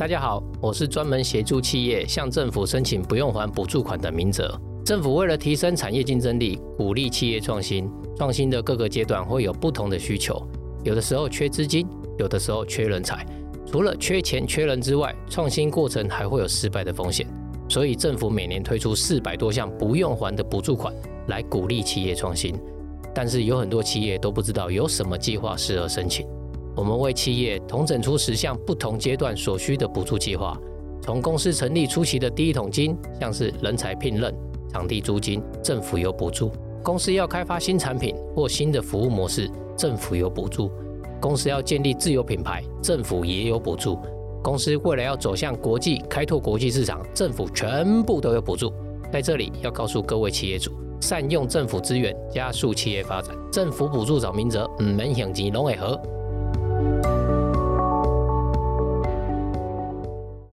大家好，我是专门协助企业向政府申请不用还补助款的明哲。政府为了提升产业竞争力，鼓励企业创新，创新的各个阶段会有不同的需求，有的时候缺资金，有的时候缺人才。除了缺钱缺人之外，创新过程还会有失败的风险。所以政府每年推出四百多项不用还的补助款，来鼓励企业创新。但是有很多企业都不知道有什么计划适合申请。我们为企业统整出十项不同阶段所需的补助计划，从公司成立初期的第一桶金，像是人才聘任、场地租金，政府有补助；公司要开发新产品或新的服务模式，政府有补助；公司要建立自有品牌，政府也有补助。公司未来要走向国际，开拓国际市场，政府全部都有补助。在这里要告诉各位企业主，善用政府资源，加速企业发展。政府补助找明哲，唔免想钱拢会合。